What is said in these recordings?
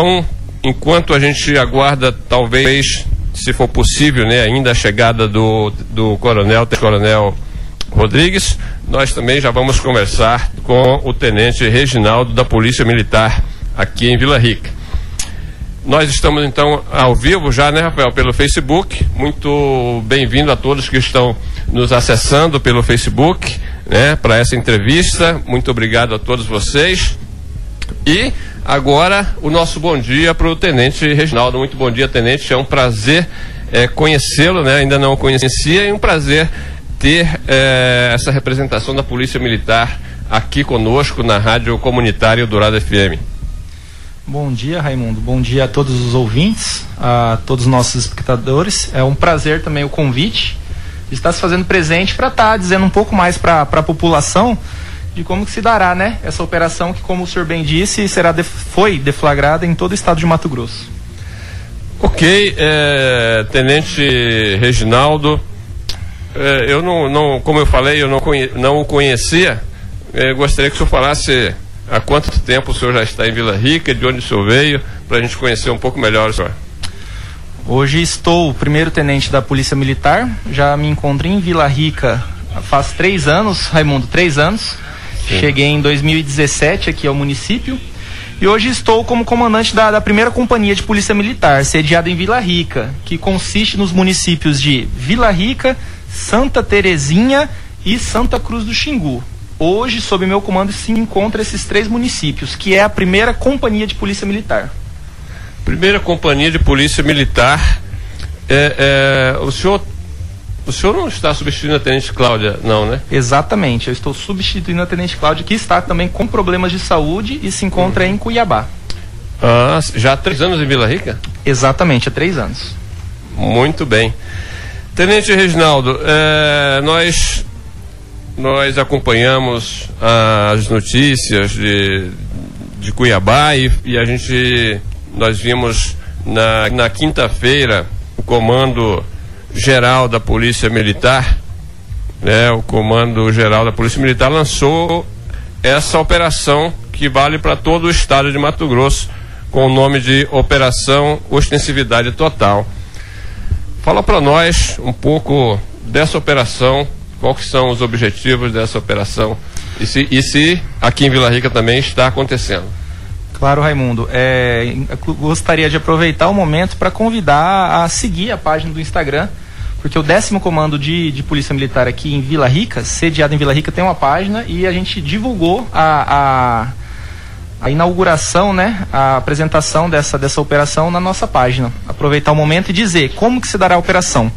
Então, enquanto a gente aguarda, talvez, se for possível, né, ainda a chegada do, do coronel, coronel Rodrigues, nós também já vamos conversar com o tenente Reginaldo da Polícia Militar aqui em Vila Rica. Nós estamos então ao vivo já, né, Rafael, pelo Facebook. Muito bem-vindo a todos que estão nos acessando pelo Facebook, né, para essa entrevista. Muito obrigado a todos vocês. E agora o nosso bom dia para o Tenente Reginaldo. Muito bom dia, Tenente. É um prazer é, conhecê-lo, né? Ainda não o conhecia e um prazer ter é, essa representação da Polícia Militar aqui conosco na Rádio Comunitária Dourado FM. Bom dia, Raimundo. Bom dia a todos os ouvintes, a todos os nossos espectadores. É um prazer também o convite estar se fazendo presente para estar tá dizendo um pouco mais para a população de como que se dará, né, essa operação que, como o senhor bem disse, será de, foi deflagrada em todo o estado de Mato Grosso. Ok, é, Tenente Reginaldo, é, eu não, não, como eu falei, eu não, conhe, não o conhecia. É, gostaria que o senhor falasse há quanto tempo o senhor já está em Vila Rica, de onde o senhor veio, para a gente conhecer um pouco melhor o senhor. Hoje estou primeiro tenente da Polícia Militar, já me encontro em Vila Rica faz três anos, Raimundo, três anos. Sim. Cheguei em 2017 aqui ao município e hoje estou como comandante da, da, primeira companhia de polícia militar, sediada em Vila Rica, que consiste nos municípios de Vila Rica, Santa Terezinha e Santa Cruz do Xingu. Hoje, sob meu comando, se encontra esses três municípios, que é a primeira companhia de polícia militar. Primeira companhia de polícia militar. É, é, o senhor o senhor não está substituindo a Tenente Cláudia, não, né? Exatamente, eu estou substituindo a Tenente Cláudia, que está também com problemas de saúde e se encontra uhum. em Cuiabá. Ah, já há três anos em Vila Rica? Exatamente, há três anos. Muito bem. Tenente Reginaldo, é, nós, nós acompanhamos as notícias de, de Cuiabá e, e a gente, nós vimos na, na quinta-feira o comando geral da Polícia Militar, né, o Comando Geral da Polícia Militar lançou essa operação que vale para todo o estado de Mato Grosso, com o nome de Operação Ostensividade Total. Fala para nós um pouco dessa operação, quais são os objetivos dessa operação e se, e se aqui em Vila Rica também está acontecendo. Claro, Raimundo. É, gostaria de aproveitar o momento para convidar a seguir a página do Instagram, porque o décimo comando de, de Polícia Militar aqui em Vila Rica, sediado em Vila Rica, tem uma página e a gente divulgou a, a, a inauguração, né, a apresentação dessa, dessa operação na nossa página. Aproveitar o momento e dizer como que se dará a operação.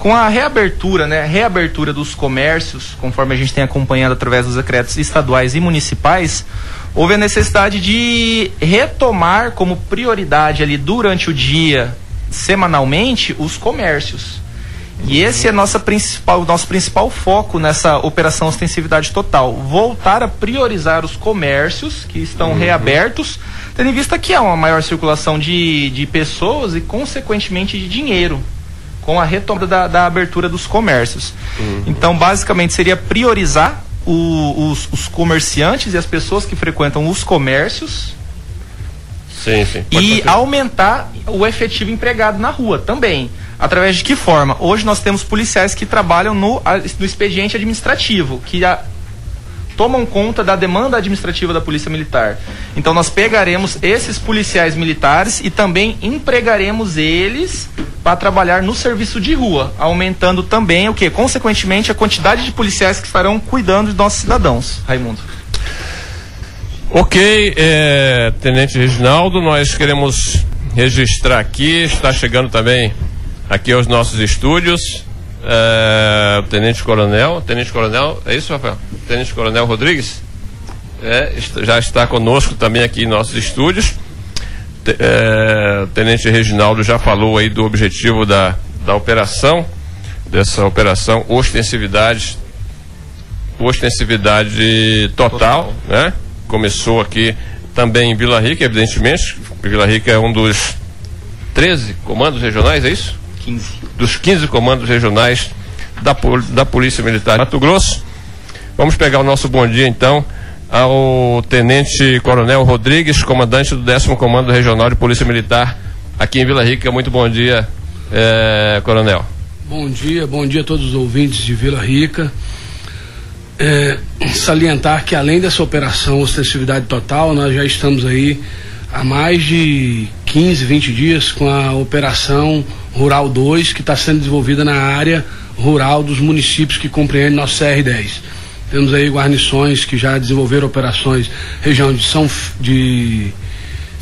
Com a reabertura, né, reabertura dos comércios, conforme a gente tem acompanhado através dos decretos estaduais e municipais, houve a necessidade de retomar como prioridade ali durante o dia, semanalmente, os comércios. E esse é nossa principal, nosso principal foco nessa operação ostensividade total. Voltar a priorizar os comércios que estão uhum. reabertos, tendo em vista que há uma maior circulação de, de pessoas e, consequentemente, de dinheiro com a retomada da, da abertura dos comércios. Uhum. Então, basicamente, seria priorizar o, os, os, comerciantes e as pessoas que frequentam os comércios. Sim, sim. e aumentar o efetivo empregado na rua também. Através de que forma? Hoje nós temos policiais que trabalham no, no expediente administrativo, que a, tomam conta da demanda administrativa da Polícia Militar. Então nós pegaremos esses policiais militares e também empregaremos eles para trabalhar no serviço de rua, aumentando também o que? Consequentemente, a quantidade de policiais que estarão cuidando de nossos cidadãos. Raimundo. Ok, é, Tenente Reginaldo, nós queremos registrar aqui, está chegando também aqui aos nossos estúdios, o Tenente Coronel, Tenente Coronel, é isso, Rafael? Tenente Coronel Rodrigues, é, já está conosco também aqui em nossos estúdios. É, Tenente Reginaldo já falou aí do objetivo da, da operação, dessa operação ostensividade, ostensividade total, total, né? Começou aqui também em Vila Rica, evidentemente. Vila Rica é um dos 13 comandos regionais, é isso? 15. Dos 15 comandos regionais da, da Polícia Militar de Mato Grosso. Vamos pegar o nosso bom dia então ao Tenente Coronel Rodrigues, comandante do 10 Comando Regional de Polícia Militar aqui em Vila Rica. Muito bom dia, é, Coronel. Bom dia, bom dia a todos os ouvintes de Vila Rica. É, salientar que além dessa operação ostensividade total, nós já estamos aí há mais de 15, 20 dias com a operação Rural 2, que está sendo desenvolvida na área rural dos municípios que compreendem nosso CR10. Temos aí guarnições que já desenvolveram operações região de São de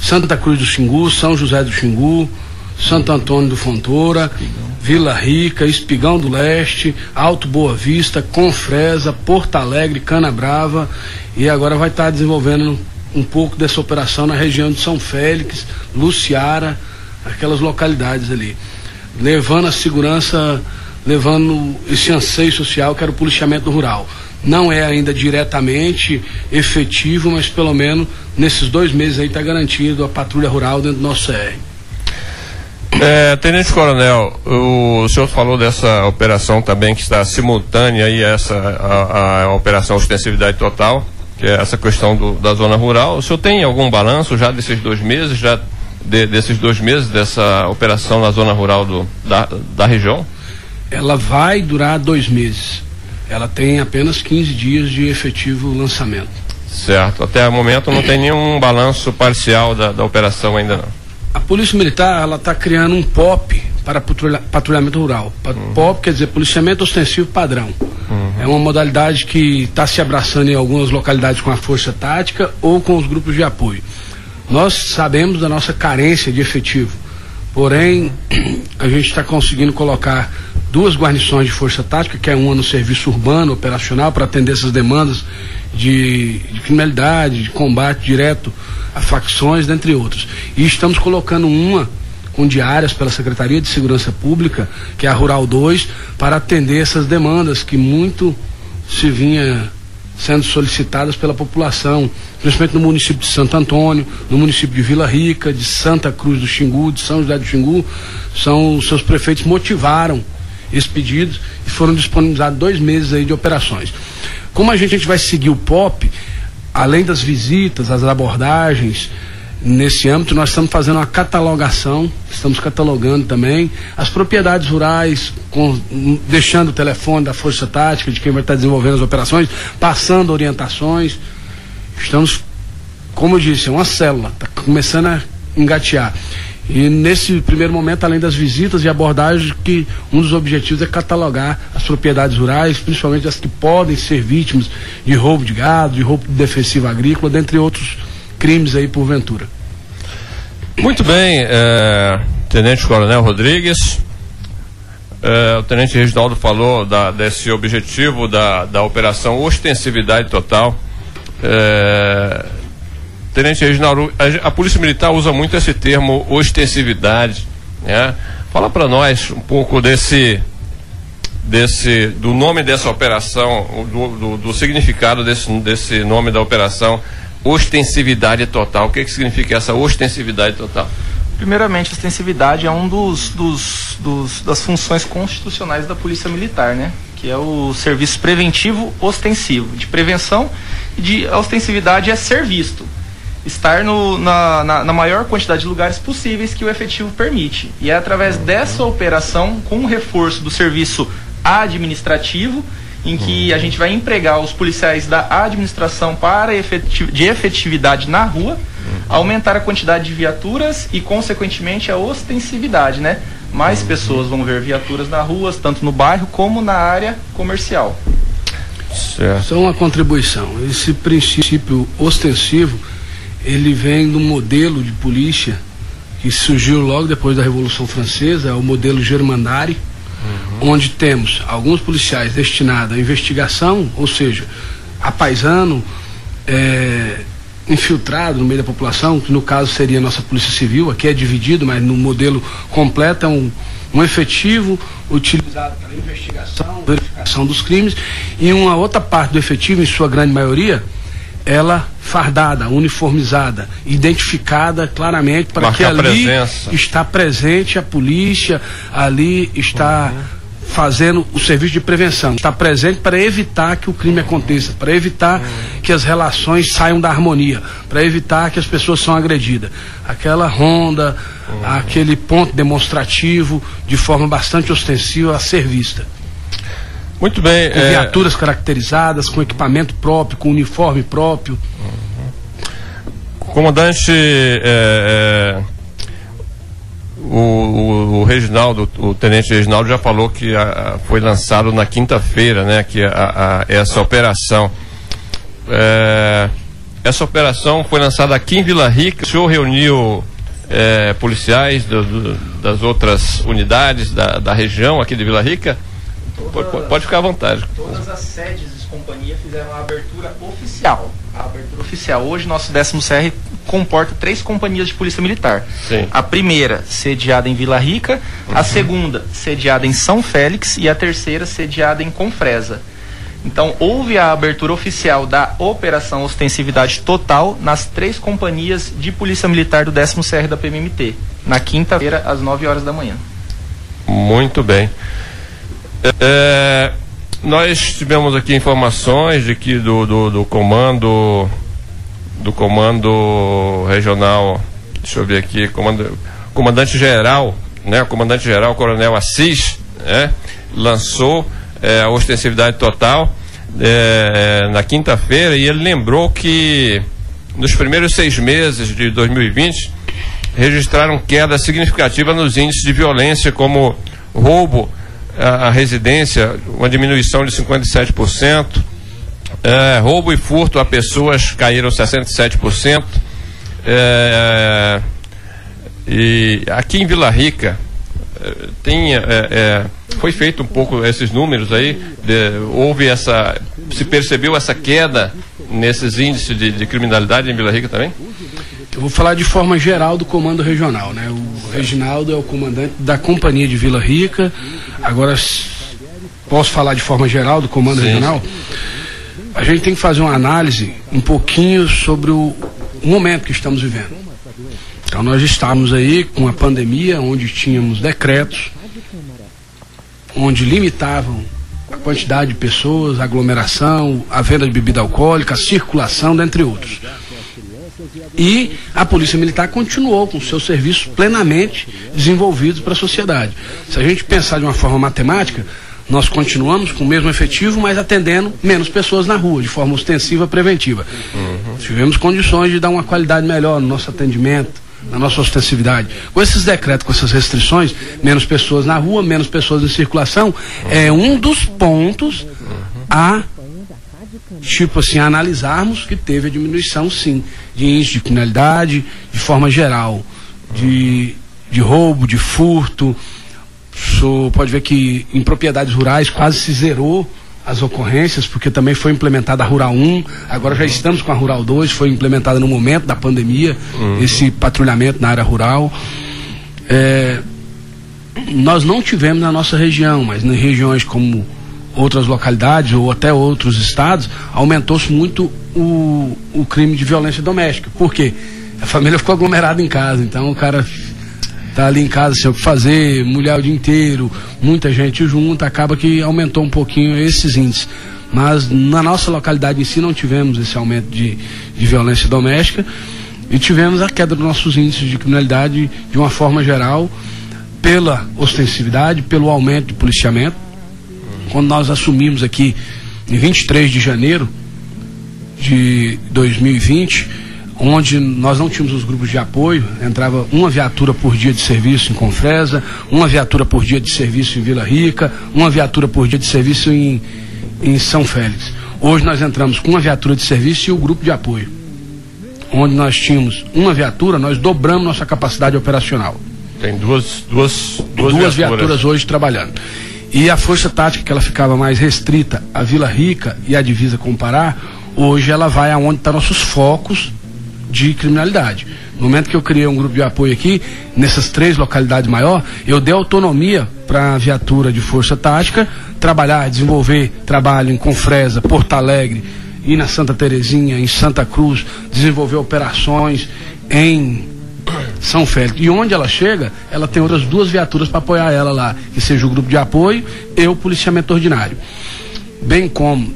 Santa Cruz do Xingu, São José do Xingu, Santo Antônio do Fontoura, Vila Rica, Espigão do Leste, Alto Boa Vista, Confresa, Porto Alegre, Cana Brava e agora vai estar desenvolvendo um pouco dessa operação na região de São Félix, Luciara, aquelas localidades ali. Levando a segurança, levando esse anseio social que era o policiamento rural. Não é ainda diretamente efetivo, mas pelo menos nesses dois meses aí está garantido a patrulha rural dentro do nosso CR. É, Tenente Coronel, o senhor falou dessa operação também que está simultânea aí essa a, a operação ostensividade total que é essa questão do, da zona rural. O senhor tem algum balanço já desses dois meses, já de, desses dois meses dessa operação na zona rural do, da, da região? Ela vai durar dois meses. Ela tem apenas 15 dias de efetivo lançamento. Certo. Até o momento não tem nenhum balanço parcial da, da operação ainda não. A Polícia Militar ela está criando um POP para patrulha, patrulhamento rural. Uhum. POP quer dizer policiamento ostensivo padrão. Uhum. É uma modalidade que está se abraçando em algumas localidades com a força tática ou com os grupos de apoio. Nós sabemos da nossa carência de efetivo, porém a gente está conseguindo colocar duas guarnições de força tática, que é uma no serviço urbano operacional para atender essas demandas de, de criminalidade, de combate direto a facções, dentre outros. E estamos colocando uma com diárias pela Secretaria de Segurança Pública, que é a Rural 2, para atender essas demandas que muito se vinha sendo solicitadas pela população, principalmente no município de Santo Antônio, no município de Vila Rica, de Santa Cruz do Xingu, de São José do Xingu, são os seus prefeitos motivaram esse pedido e foram disponibilizados dois meses aí de operações. Como a gente, a gente vai seguir o POP, além das visitas, as abordagens, nesse âmbito, nós estamos fazendo uma catalogação, estamos catalogando também as propriedades rurais, com, deixando o telefone da Força Tática, de quem vai estar desenvolvendo as operações, passando orientações. Estamos, como eu disse, é uma célula, está começando a engatear. E nesse primeiro momento, além das visitas e abordagens, que um dos objetivos é catalogar as propriedades rurais, principalmente as que podem ser vítimas de roubo de gado, de roubo defensivo agrícola, dentre outros crimes aí porventura. Muito bem, é, Tenente Coronel Rodrigues. É, o Tenente Reginaldo falou da, desse objetivo da, da operação ostensividade total. É, Tenente Reginaldo, a, a, Polícia Militar usa muito esse termo ostensividade. Né? Fala para nós um pouco desse, desse, do nome dessa operação, do, do, do significado desse, desse nome da operação ostensividade total. O que, que significa essa ostensividade total? Primeiramente, a ostensividade é um dos, dos, dos, das funções constitucionais da Polícia Militar, né? Que é o serviço preventivo ostensivo, de prevenção e de ostensividade é ser visto, estar no, na, na, na, maior quantidade de lugares possíveis que o efetivo permite. E é através dessa operação, com o reforço do serviço administrativo, em que a gente vai empregar os policiais da administração para efetiv de efetividade na rua, aumentar a quantidade de viaturas e, consequentemente, a ostensividade, né? Mais pessoas vão ver viaturas na rua, tanto no bairro como na área comercial. Certo. Só uma contribuição. Esse princípio ostensivo, ele vem do modelo de polícia que surgiu logo depois da Revolução Francesa, é o modelo Germandari, uhum. onde temos alguns policiais destinados à investigação, ou seja, a paisano, é, infiltrado no meio da população, que no caso seria a nossa Polícia Civil, aqui é dividido, mas no modelo completo é um, um efetivo utilizado para investigação, verificação dos crimes, e uma outra parte do efetivo, em sua grande maioria, ela fardada, uniformizada, identificada claramente para que ali presença. está presente a polícia, ali está uhum. fazendo o serviço de prevenção, está presente para evitar que o crime aconteça, para evitar que as relações saiam da harmonia, para evitar que as pessoas são agredidas. Aquela ronda, aquele ponto demonstrativo, de forma bastante ostensiva a ser vista. Muito bem. Com é... viaturas caracterizadas, com equipamento próprio, com uniforme próprio. Comandante, é, é o, o, o, Reginaldo, o tenente Reginaldo já falou que a, a, foi lançado na quinta-feira, né, que a, essa operação. É, essa operação foi lançada aqui em Vila Rica. O senhor reuniu é, policiais do, do, das outras unidades da, da, região aqui de Vila Rica? Pode, ficar à vontade. Todas as sedes de companhia fizeram a abertura oficial. A abertura oficial. Hoje, nosso décimo CR comporta três companhias de polícia militar. Sim. A primeira, sediada em Vila Rica, uhum. a segunda, sediada em São Félix e a terceira, sediada em Confresa. Então, houve a abertura oficial da Operação Ostensividade Total nas três companhias de Polícia Militar do 10 CR da PMMT, na quinta-feira, às 9 horas da manhã. Muito bem. É, nós tivemos aqui informações de que do, do, do comando do comando regional, deixa eu ver aqui, comando, comandante geral, né, o comandante geral, coronel Assis, né, lançou é, a ostensividade total é, na quinta-feira e ele lembrou que nos primeiros seis meses de 2020 registraram queda significativa nos índices de violência como roubo à residência, uma diminuição de 57%, é, roubo e furto a pessoas caíram 67%. É, e aqui em Vila Rica é, tem, é, é, foi feito um pouco esses números aí, de, houve essa, se percebeu essa queda nesses índices de, de, criminalidade em Vila Rica também? Eu vou falar de forma geral do comando regional, né? O Reginaldo é o comandante da companhia de Vila Rica. Agora posso falar de forma geral do comando Sim. regional? a gente tem que fazer uma análise um pouquinho sobre o, momento que estamos vivendo. Então nós estamos aí com a pandemia, onde tínhamos decretos, onde limitavam a quantidade de pessoas, a aglomeração, a venda de bebida alcoólica, a circulação, dentre outros. E a Polícia Militar continuou com seus serviços plenamente desenvolvidos para a sociedade. Se a gente pensar de uma forma matemática, nós continuamos com o mesmo efetivo, mas atendendo menos pessoas na rua, de forma ostensiva preventiva. Uhum. Tivemos condições de dar uma qualidade melhor no nosso atendimento, na nossa ostensividade. Com esses decretos, com essas restrições, menos pessoas na rua, menos pessoas em circulação, é um dos pontos a tipo assim, analisarmos que teve a diminuição sim de índice de criminalidade de forma geral, de, de roubo, de furto, pode ver que em propriedades rurais quase se zerou as ocorrências, porque também foi implementada a Rural 1, agora já estamos com a Rural 2, foi implementada no momento da pandemia, uhum. esse patrulhamento na área rural. É, nós não tivemos na nossa região, mas em regiões como outras localidades ou até outros estados, aumentou-se muito o, o crime de violência doméstica. Por quê? A família ficou aglomerada em casa, então o cara tá ali em casa sem o que fazer, mulher o dia inteiro, muita gente junta, acaba que aumentou um pouquinho esses índices. Mas na nossa localidade em si não tivemos esse aumento de, de violência doméstica e tivemos a queda dos nossos índices de criminalidade de uma forma geral pela ostensividade, pelo aumento de policiamento. Quando nós assumimos aqui em 23 de janeiro de 2020, onde nós não tínhamos os grupos de apoio, entrava uma viatura por dia de serviço em Confresa, uma viatura por dia de serviço em Vila Rica, uma viatura por dia de serviço em, em São Félix. Hoje nós entramos com uma viatura de serviço e o grupo de apoio. Onde nós tínhamos uma viatura, nós dobramos nossa capacidade operacional. Tem duas, duas, duas, duas viaturas. viaturas hoje trabalhando. E a força tática, que ela ficava mais restrita à Vila Rica e à divisa com o Pará, hoje ela vai aonde estão tá nossos focos de criminalidade. No momento que eu criei um grupo de apoio aqui, nessas três localidades maior, eu dei autonomia para a viatura de força tática trabalhar, desenvolver trabalho em Confresa, Porto Alegre, e na Santa Terezinha, em Santa Cruz, desenvolver operações em São Félix. E onde ela chega, ela tem outras duas viaturas para apoiar ela lá, que seja o grupo de apoio e o policiamento ordinário. Bem como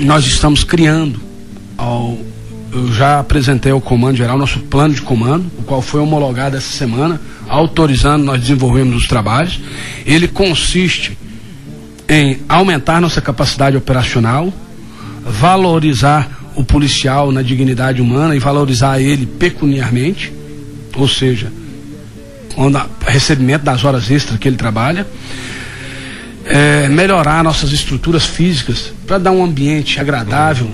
nós estamos criando, ao, eu já apresentei ao Comando Geral nosso plano de comando, o qual foi homologado essa semana, autorizando nós desenvolvemos os trabalhos. Ele consiste em aumentar nossa capacidade operacional, valorizar o policial na dignidade humana e valorizar ele pecuniarmente, ou seja, quando recebimento das horas extras que ele trabalha, é, melhorar nossas estruturas físicas para dar um ambiente agradável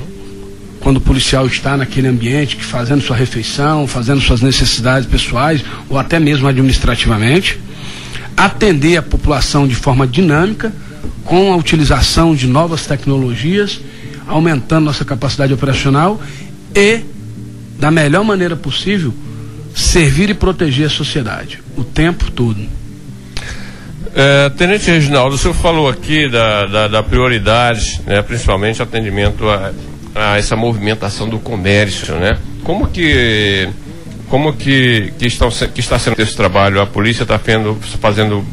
quando o policial está naquele ambiente, que fazendo sua refeição, fazendo suas necessidades pessoais ou até mesmo administrativamente, atender a população de forma dinâmica, com a utilização de novas tecnologias, aumentando nossa capacidade operacional e, da melhor maneira possível, servir e proteger a sociedade o tempo todo. É, Tenente Reginaldo, o senhor falou aqui da, da, da prioridade, né, principalmente atendimento a, a, essa movimentação do comércio, né? Como que como que, que, estão, que está sendo esse trabalho? A polícia está fazendo, fazendo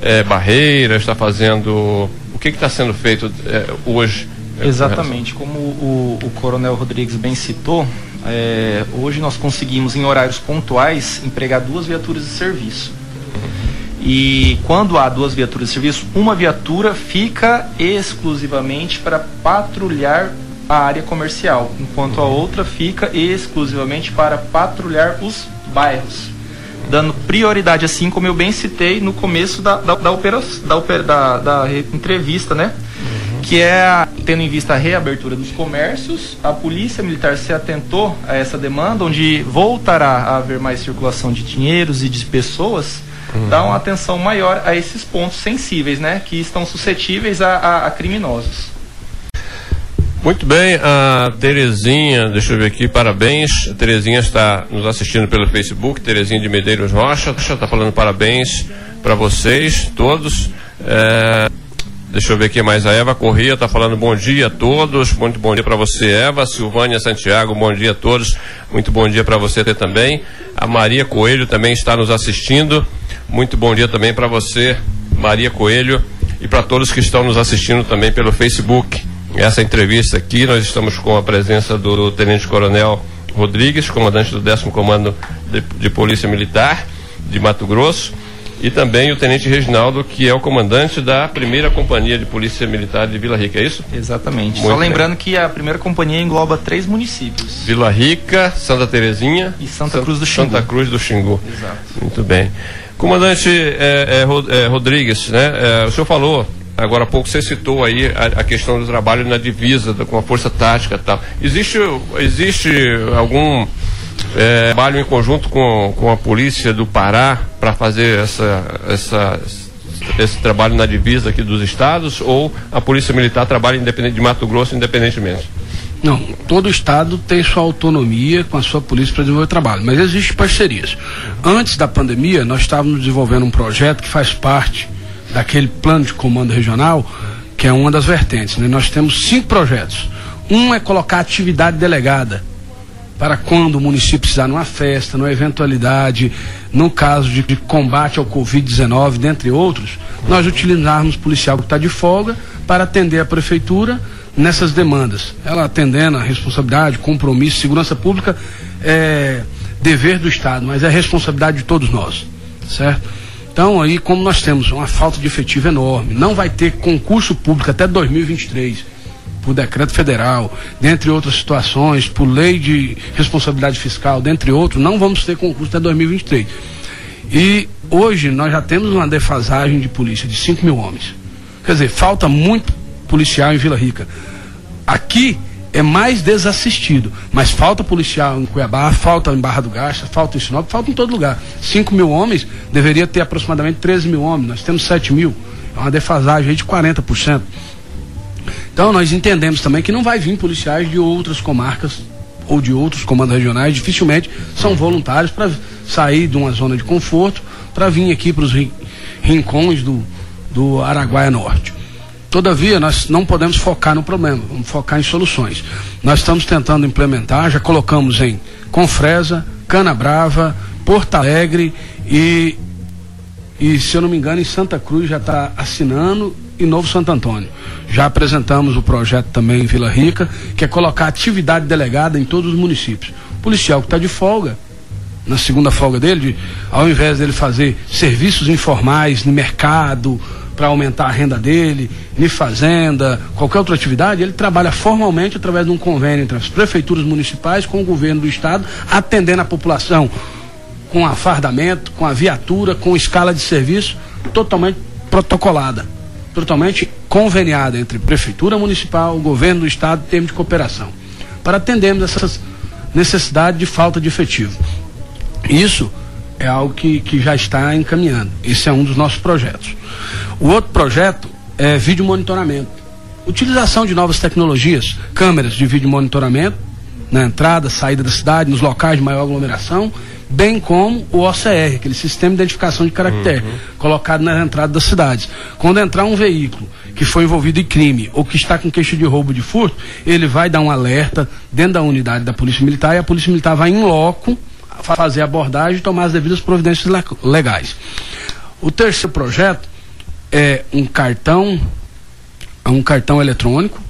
é, barreiras, está fazendo o que está sendo feito é, hoje? Exatamente, como o, o, Coronel Rodrigues bem citou, é, hoje nós conseguimos em horários pontuais empregar duas viaturas de serviço. E quando há duas viaturas de serviço, uma viatura fica exclusivamente para patrulhar a área comercial, enquanto a outra fica exclusivamente para patrulhar os bairros, dando prioridade, assim como eu bem citei no começo da, da, da, opera, da, da, da entrevista, né? Que é, tendo em vista a reabertura dos comércios, a Polícia Militar se atentou a essa demanda, onde voltará a haver mais circulação de dinheiros e de pessoas, uhum. dá uma atenção maior a esses pontos sensíveis, né, que estão suscetíveis a, a, a criminosos. Muito bem, a Terezinha, deixa eu ver aqui, parabéns. A Terezinha está nos assistindo pelo Facebook, Terezinha de Medeiros Rocha, está falando parabéns para vocês todos. É, deixa eu ver aqui mais. A Eva Corrêa está falando bom dia a todos, muito bom dia para você, Eva. Silvânia Santiago, bom dia a todos, muito bom dia para você também. A Maria Coelho também está nos assistindo, muito bom dia também para você, Maria Coelho, e para todos que estão nos assistindo também pelo Facebook essa entrevista aqui. Nós estamos com a presença do Tenente Coronel Rodrigues, comandante do 10 Comando de, de, Polícia Militar de Mato Grosso, e também o Tenente Reginaldo, que é o comandante da primeira Companhia de Polícia Militar de Vila Rica, é isso? Exatamente. Muito Só lembrando bem. que a primeira companhia engloba três municípios: Vila Rica, Santa Terezinha e Santa Cruz do Xingu. Santa Cruz do Xingu. Exato. Muito bem. Comandante é, é, é, Rodrigues, né? É, o senhor falou Agora há pouco você citou aí a, a questão do trabalho na divisa, com a força tática e tal. Existe, existe algum é, trabalho em conjunto com, com a polícia do Pará para fazer essa, essa, esse trabalho na divisa aqui dos estados ou a polícia militar trabalha independente de Mato Grosso independentemente? Não, todo estado tem sua autonomia com a sua polícia para desenvolver o trabalho, mas existem parcerias. Antes da pandemia, nós estávamos desenvolvendo um projeto que faz parte daquele plano de comando regional, que é uma das vertentes. Né? Nós temos cinco projetos. Um é colocar atividade delegada para quando o município precisar numa festa, numa eventualidade, no caso de, de combate ao Covid-19, dentre outros, nós utilizarmos policial que está de folga para atender a prefeitura nessas demandas. Ela atendendo a responsabilidade, compromisso, segurança pública é dever do Estado, mas é responsabilidade de todos nós, certo? Então, aí, como nós temos uma falta de efetivo enorme, não vai ter concurso público até 2023, por decreto federal, dentre outras situações, por lei de responsabilidade fiscal, dentre outros, não vamos ter concurso até 2023. E hoje nós já temos uma defasagem de polícia de 5 mil homens. Quer dizer, falta muito policial em Vila Rica. Aqui é mais desassistido. Mas falta policial em Cuiabá, falta em Barra do Gasta, falta em Sinop, falta em todo lugar. 5 mil homens, deveria ter aproximadamente 13 mil homens, nós temos 7 mil. É uma defasagem de 40%. Então nós entendemos também que não vai vir policiais de outras comarcas ou de outros comandos regionais, dificilmente são voluntários para sair de uma zona de conforto para vir aqui para os rincões do, do Araguaia Norte. Todavia, nós não podemos focar no problema, vamos focar em soluções. Nós estamos tentando implementar, já colocamos em Confresa, Cana Brava, Porto Alegre e, e, se eu não me engano, em Santa Cruz já está assinando e Novo Santo Antônio. Já apresentamos o projeto também em Vila Rica, que é colocar atividade delegada em todos os municípios. O policial que está de folga, na segunda folga dele, de, ao invés dele fazer serviços informais no mercado, para aumentar a renda dele, em fazenda, qualquer outra atividade, ele trabalha formalmente através de um convênio entre as prefeituras municipais com o governo do estado, atendendo a população com afardamento, com a viatura, com escala de serviço totalmente protocolada, totalmente conveniada entre prefeitura municipal, governo do estado, em termos de cooperação, para atendermos essas necessidades de falta de efetivo. Isso é algo que, que já está encaminhando. Esse é um dos nossos projetos. O outro projeto é vídeo monitoramento. Utilização de novas tecnologias, câmeras de vídeo monitoramento na entrada, saída da cidade, nos locais de maior aglomeração, bem como o OCR, aquele sistema de identificação de caractere, uhum. colocado na entrada das cidades. Quando entrar um veículo que foi envolvido em crime ou que está com queixa de roubo de furto, ele vai dar um alerta dentro da unidade da Polícia Militar e a Polícia Militar vai em loco fazer a abordagem e tomar as devidas providências legais. O terceiro projeto é um cartão, é um cartão eletrônico,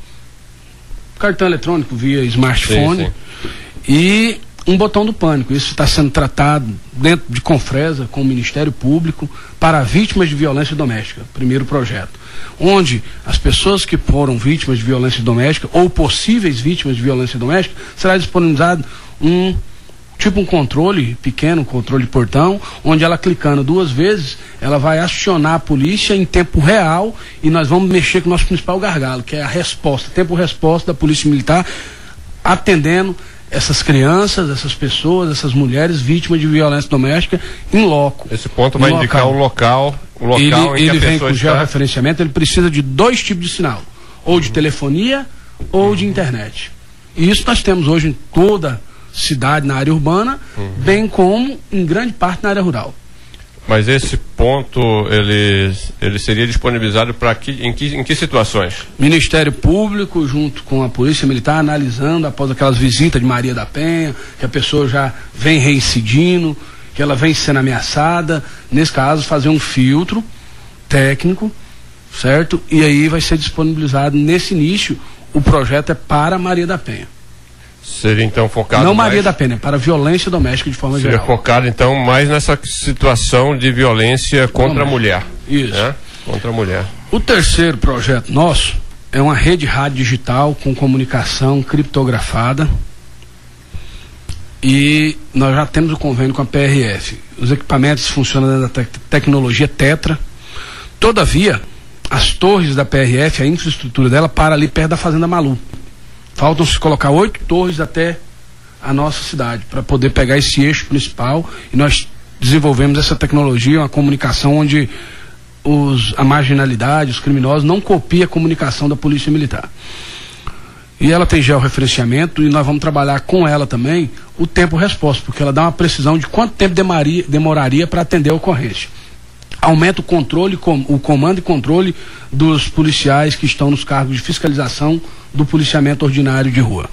cartão eletrônico via smartphone sim, sim. e um botão do pânico. Isso está sendo tratado dentro de Confresa com o Ministério Público para vítimas de violência doméstica. Primeiro projeto. Onde as pessoas que foram vítimas de violência doméstica ou possíveis vítimas de violência doméstica será disponibilizado um tipo um controle pequeno, um controle de portão, onde ela clicando duas vezes, ela vai acionar a polícia em tempo real e nós vamos mexer com o nosso principal gargalo, que é a resposta, tempo resposta da Polícia Militar, atendendo essas crianças, essas pessoas, essas mulheres vítimas de violência doméstica em loco. Esse ponto vai indicar local. o local, o local ele, em que ele vem com está... georreferenciamento, ele precisa de dois tipos de sinal, ou de telefonia ou de internet. E isso nós temos hoje em toda cidade, na área urbana, uhum. bem como em grande parte na área rural. Mas esse ponto ele, ele seria disponibilizado para que, em, que, em que situações? Ministério Público, junto com a Polícia Militar, analisando após aquelas visitas de Maria da Penha, que a pessoa já vem reincidindo, que ela vem sendo ameaçada. Nesse caso, fazer um filtro técnico, certo? E aí vai ser disponibilizado nesse início. O projeto é para Maria da Penha. Seria então focado. Não Maria mais... da Penha, para violência doméstica de forma Seria geral. Seria focado então mais nessa situação de violência contra a mulher. Isso. Né? Contra a mulher. O terceiro projeto nosso é uma rede rádio digital com comunicação criptografada. E nós já temos o convênio com a PRF. Os equipamentos funcionam da te tecnologia Tetra. Todavia, as torres da PRF, a infraestrutura dela, para ali perto da Fazenda Malu. Faltam se colocar oito torres até a nossa cidade para poder pegar esse eixo principal e nós desenvolvemos essa tecnologia, uma comunicação onde os, a marginalidade, os criminosos não copia a comunicação da polícia militar. E ela tem georreferenciamento e nós vamos trabalhar com ela também o tempo resposta, porque ela dá uma precisão de quanto tempo demoraria, demoraria para atender a ocorrência. Aumenta o controle, com, o comando e controle dos policiais que estão nos cargos de fiscalização do policiamento ordinário de rua.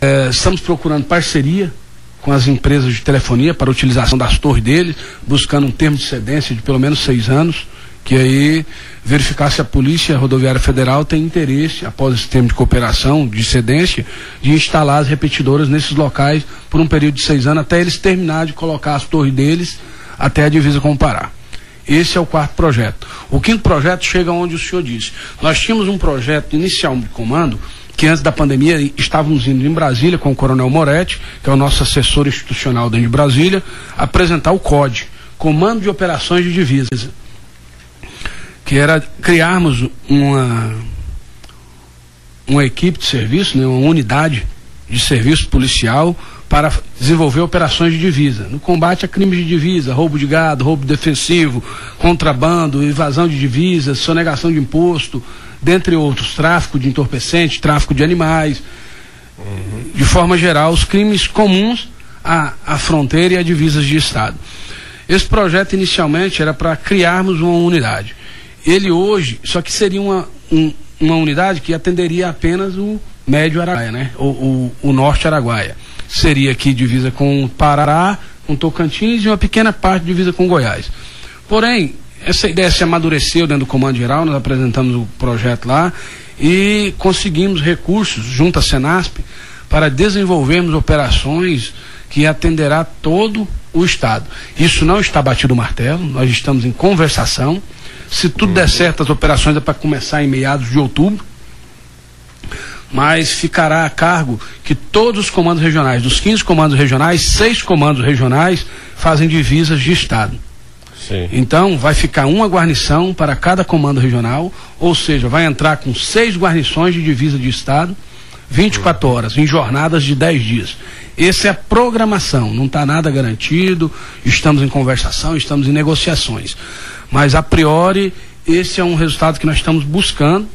É, estamos procurando parceria com as empresas de telefonia para a utilização das torres deles, buscando um termo de cedência de pelo menos seis anos, que aí verificar se a Polícia Rodoviária Federal tem interesse, após esse termo de cooperação, de cedência, de instalar as repetidoras nesses locais por um período de seis anos, até eles terminarem de colocar as torres deles até a divisa com o Pará. Esse é o quarto projeto. O quinto projeto chega onde o senhor disse. Nós tínhamos um projeto inicial de comando que antes da pandemia estávamos indo em Brasília com o Coronel Moretti, que é o nosso assessor institucional dentro de Brasília, apresentar o COD, Comando de Operações de Divisa, que era criarmos uma uma equipe de serviço, né, uma unidade de serviço policial para desenvolver operações de divisa. No combate a crimes de divisa, roubo de gado, roubo defensivo, contrabando, evasão de divisas, sonegação de imposto, dentre outros, tráfico de entorpecentes, tráfico de animais. Uhum. De forma geral, os crimes comuns à, à fronteira e a divisas de Estado. Esse projeto inicialmente era para criarmos uma unidade. Ele hoje, só que seria uma, um, uma unidade que atenderia apenas o médio Araguaia, né? O, o, o norte Araguaia seria aqui divisa com Pará, com Tocantins e uma pequena parte divisa com Goiás. Porém, essa ideia se amadureceu dentro do Comando Geral, nós apresentamos o projeto lá e conseguimos recursos junto à Senasp para desenvolvermos operações que atenderá todo o Estado. Isso não está batido o martelo, nós estamos em conversação. Se tudo der certo, as operações é para começar em meados de outubro. Mas ficará a cargo que todos os comandos regionais, dos 15 comandos regionais, seis comandos regionais fazem divisas de Estado. Sim. Então, vai ficar uma guarnição para cada comando regional, ou seja, vai entrar com seis guarnições de divisa de Estado, 24 uhum. horas, em jornadas de 10 dias. Essa é a programação, não está nada garantido, estamos em conversação, estamos em negociações. Mas, a priori, esse é um resultado que nós estamos buscando,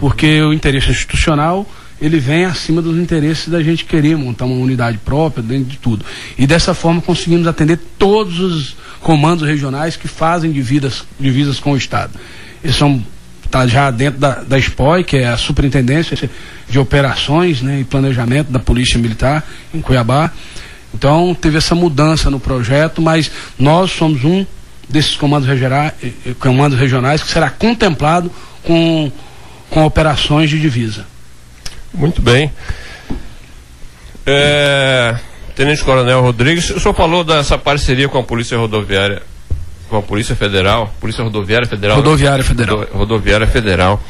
porque o interesse institucional ele vem acima dos interesses da gente querer montar uma unidade própria dentro de tudo. E dessa forma conseguimos atender todos os comandos regionais que fazem divisas, divisas com o Estado. Eles são está já dentro da, da SPOI, que é a Superintendência de Operações né, e Planejamento da Polícia Militar em Cuiabá. Então teve essa mudança no projeto, mas nós somos um desses comandos regionais, eh, eh, comandos regionais que será contemplado com, com operações de divisa. Muito bem. É, Tenente Coronel Rodrigues, o senhor falou dessa parceria com a Polícia Rodoviária com a Polícia Federal, Polícia Rodoviária Federal. Rodoviária Federal. Rodoviária Federal.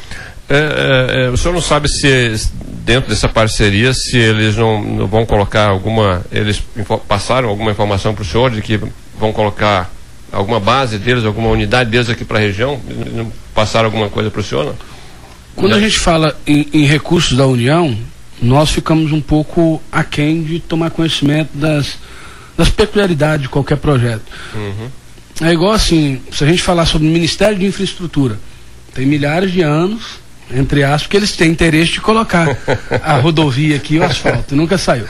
É, é, é, o senhor não sabe se dentro dessa parceria se eles não, não vão colocar alguma, eles passaram alguma informação para o senhor de que vão colocar alguma base deles, alguma unidade deles aqui para a região? Passaram alguma coisa para o senhor? Não? Quando a gente fala em, em, recursos da União, nós ficamos um pouco aquém de tomar conhecimento das, das peculiaridades de qualquer projeto. Uhum. É igual assim, se a gente falar sobre o Ministério de Infraestrutura, tem milhares de anos, entre aspas, que eles têm interesse de colocar a rodovia aqui, o asfalto, nunca saiu.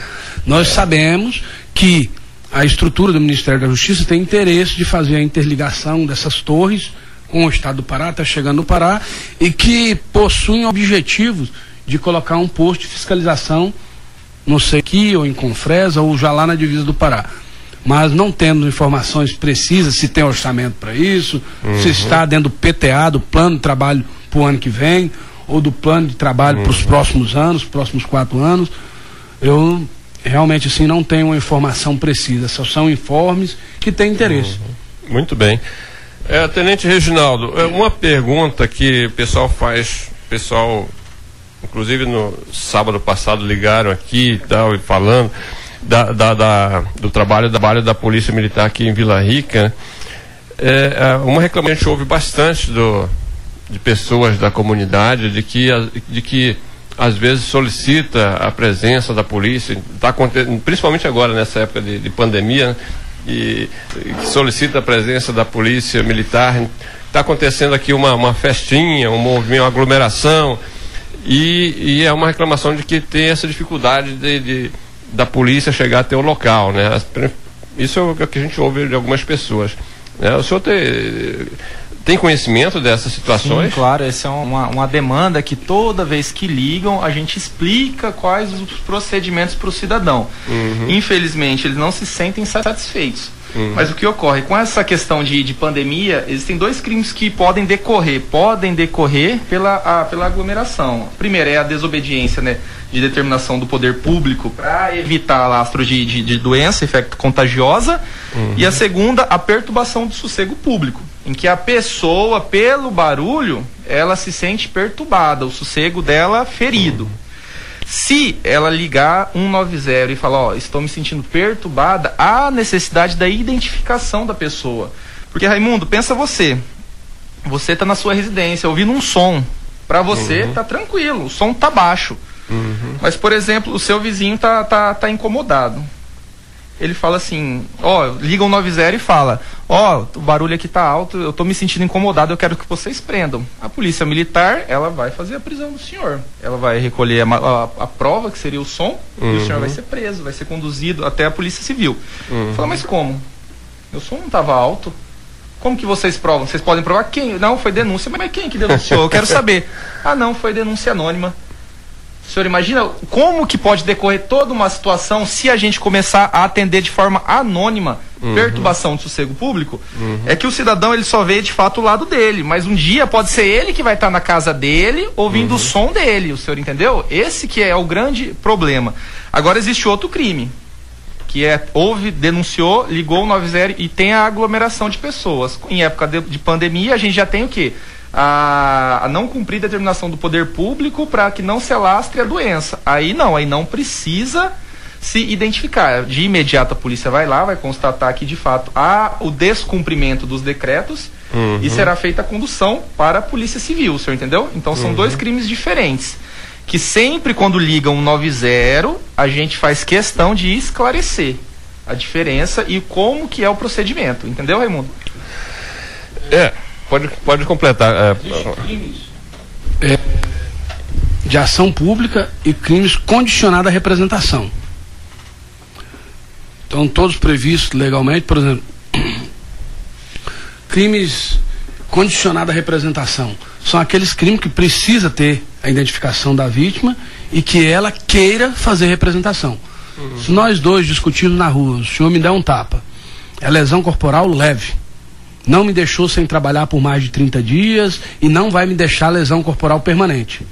Nós sabemos que a estrutura do Ministério da Justiça tem interesse de fazer a interligação dessas torres com o Estado do Pará, está chegando no Pará, e que possuem objetivos de colocar um posto de fiscalização, não sei aqui, ou em Confresa, ou já lá na divisa do Pará mas não tendo informações precisas se tem orçamento para isso, uhum. se está dentro do PTA, do plano de trabalho para o ano que vem, ou do plano de trabalho uhum. para os próximos anos, próximos quatro anos. Eu realmente assim não tenho uma informação precisa, só são informes que têm interesse. Uhum. Muito bem. É, Tenente Reginaldo, é uma pergunta que o pessoal faz, pessoal, inclusive no sábado passado ligaram aqui e tal, e falando da, da, da, do trabalho, trabalho da Polícia Militar aqui em Vila Rica, né? é, é, uma reclamação que a gente ouve bastante do, de pessoas da comunidade de que, de que às vezes solicita a presença da polícia, tá, principalmente agora nessa época de, de pandemia, né? E, e solicita a presença da polícia militar. Está acontecendo aqui uma, uma festinha, um movimento, uma aglomeração, e, e, é uma reclamação de que tem essa dificuldade de, de da polícia chegar até o local, né? Isso é o que a gente ouve de algumas pessoas. Né? O senhor tem, tem conhecimento dessas situações? Sim, claro, essa é uma, uma demanda que toda vez que ligam a gente explica quais os procedimentos para o cidadão. Uhum. Infelizmente, eles não se sentem satisfeitos. Uhum. Mas o que ocorre? Com essa questão de, de pandemia, existem dois crimes que podem decorrer. Podem decorrer pela, a, pela aglomeração. Primeiro é a desobediência, né? de determinação do poder público para evitar lastros de, de, de, doença infecto contagiosa uhum. e a segunda a perturbação do sossego público em que a pessoa pelo barulho ela se sente perturbada o sossego dela ferido se ela ligar 190 e falar ó estou me sentindo perturbada há necessidade da identificação da pessoa porque Raimundo pensa você você está na sua residência ouvindo um som para você uhum. tá tranquilo o som tá baixo Uhum. Mas, por exemplo, o seu vizinho tá, tá, tá incomodado. Ele fala assim, ó, liga o 90 e fala, ó, o barulho aqui tá alto, eu tô me sentindo incomodado, eu quero que vocês prendam. A polícia militar, ela vai fazer a prisão do senhor. Ela vai recolher a, a, a prova, que seria o som, uhum. e o senhor vai ser preso, vai ser conduzido até a polícia civil. Uhum. Fala, mas como? Meu som não tava alto. Como que vocês provam? Vocês podem provar quem? Não, foi denúncia. Mas quem que denunciou? Eu quero saber. ah, não, foi denúncia anônima. O senhor imagina como que pode decorrer toda uma situação se a gente começar a atender de forma anônima uhum. perturbação de sossego público? Uhum. É que o cidadão ele só vê de fato o lado dele, mas um dia pode ser ele que vai estar na casa dele ouvindo uhum. o som dele, o senhor entendeu? Esse que é o grande problema. Agora existe outro crime, que é houve, denunciou, ligou o 90 e tem a aglomeração de pessoas. Em época de, de pandemia, a gente já tem o quê? A, a não cumprir determinação do poder público para que não se alastre a doença. Aí não, aí não precisa se identificar. De imediato a polícia vai lá, vai constatar que de fato há o descumprimento dos decretos uhum. e será feita a condução para a polícia civil, o senhor entendeu? Então são uhum. dois crimes diferentes. Que sempre quando ligam um 90, a gente faz questão de esclarecer a diferença e como que é o procedimento, entendeu, Raimundo? É, Pode, pode completar. É, é, de ação pública e crimes condicionados à representação. Então, todos previstos legalmente, por exemplo, crimes condicionados à representação são aqueles crimes que precisa ter a identificação da vítima e que ela queira fazer representação. Uhum. Se nós dois discutimos na rua, o senhor me dá um tapa, é lesão corporal leve não me deixou sem trabalhar por mais de 30 dias e não vai me deixar lesão corporal permanente.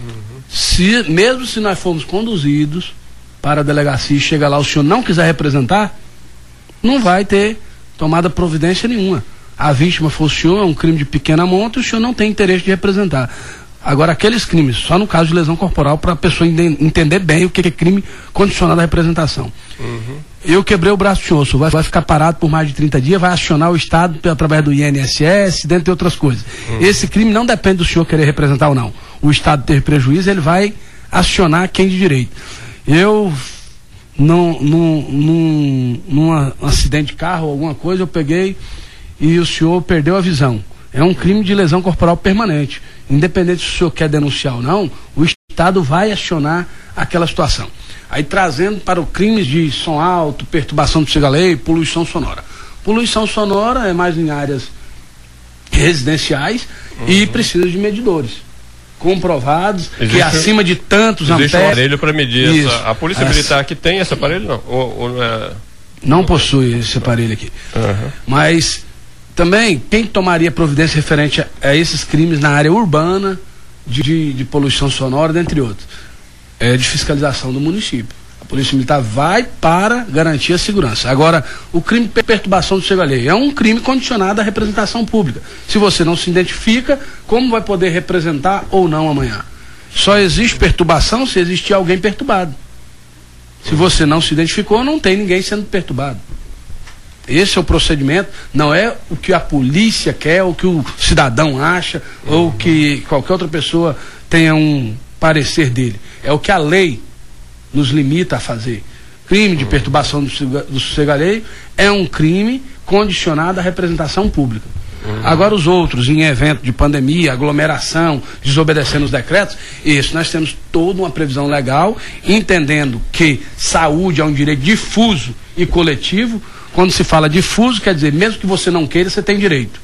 Uhum. Se, mesmo se nós formos conduzidos para a delegacia e chega lá, o senhor não quiser representar, não vai ter tomada providência nenhuma. A vítima for o senhor, é um crime de pequena monta, e o senhor não tem interesse de representar. Agora, aqueles crimes, só no caso de lesão corporal, para a pessoa entender bem o que é crime condicionado à representação. Uhum. Eu quebrei o braço de osso, vai, vai, ficar parado por mais de 30 dias, vai acionar o Estado através do INSS, dentre outras coisas. Uhum. Esse crime não depende do senhor querer representar ou não. O Estado ter prejuízo, ele vai acionar quem de direito. Eu, num, num, num, num acidente de carro, alguma coisa, eu peguei e o senhor perdeu a visão. É um crime de lesão corporal permanente. Independente se o senhor quer denunciar ou não, o Estado vai acionar aquela situação. Aí trazendo para o crimes de som alto, perturbação do lei, poluição sonora. Poluição sonora é mais em áreas residenciais uhum. e precisa de medidores comprovados existe, que acima de tantos existe amperes. um aparelho para medir essa, a polícia As... militar que tem esse aparelho não ou, ou não, é... não possui esse aparelho aqui uhum. mas também, quem tomaria providência referente a, a esses crimes na área urbana, de, de, de, poluição sonora, dentre outros? É de fiscalização do município. A Polícia Militar vai para garantir a segurança. Agora, o crime de perturbação do chego alheio é um crime condicionado à representação pública. Se você não se identifica, como vai poder representar ou não amanhã? Só existe perturbação se existir alguém perturbado. Se você não se identificou, não tem ninguém sendo perturbado. Esse é o procedimento, não é o que a polícia quer, o que o cidadão acha, ou que qualquer outra pessoa tenha um parecer dele. É o que a lei nos limita a fazer. Crime de perturbação do sossego alheio é um crime condicionado à representação pública. Uhum. Agora os outros, em evento de pandemia, aglomeração, desobedecendo os decretos, isso nós temos toda uma previsão legal, entendendo que saúde é um direito difuso e coletivo, quando se fala difuso, quer dizer, mesmo que você não queira, você tem direito.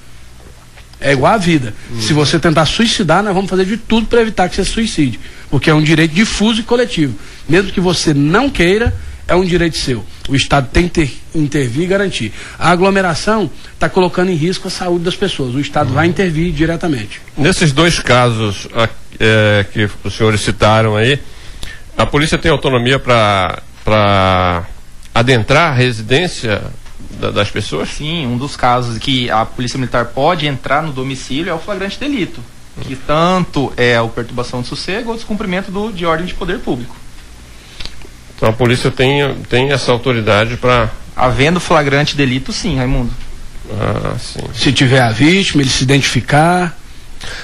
É igual à vida. Uhum. Se você tentar suicidar, nós vamos fazer de tudo para evitar que você suicide. Porque é um direito difuso e coletivo. Mesmo que você não queira, é um direito seu. O Estado tem que intervir e garantir. A aglomeração está colocando em risco a saúde das pessoas. O Estado uhum. vai intervir diretamente. Nesses dois casos é, que os senhores citaram aí, a polícia tem autonomia para adentrar a residência da, das pessoas? Sim, um dos casos que a Polícia Militar pode entrar no domicílio é o flagrante delito, que tanto é a perturbação de sossego ou descumprimento do, de ordem de poder público. Então a polícia tem, tem essa autoridade para. Havendo flagrante delito, sim, Raimundo. Ah, sim. Se tiver a vítima, ele se identificar.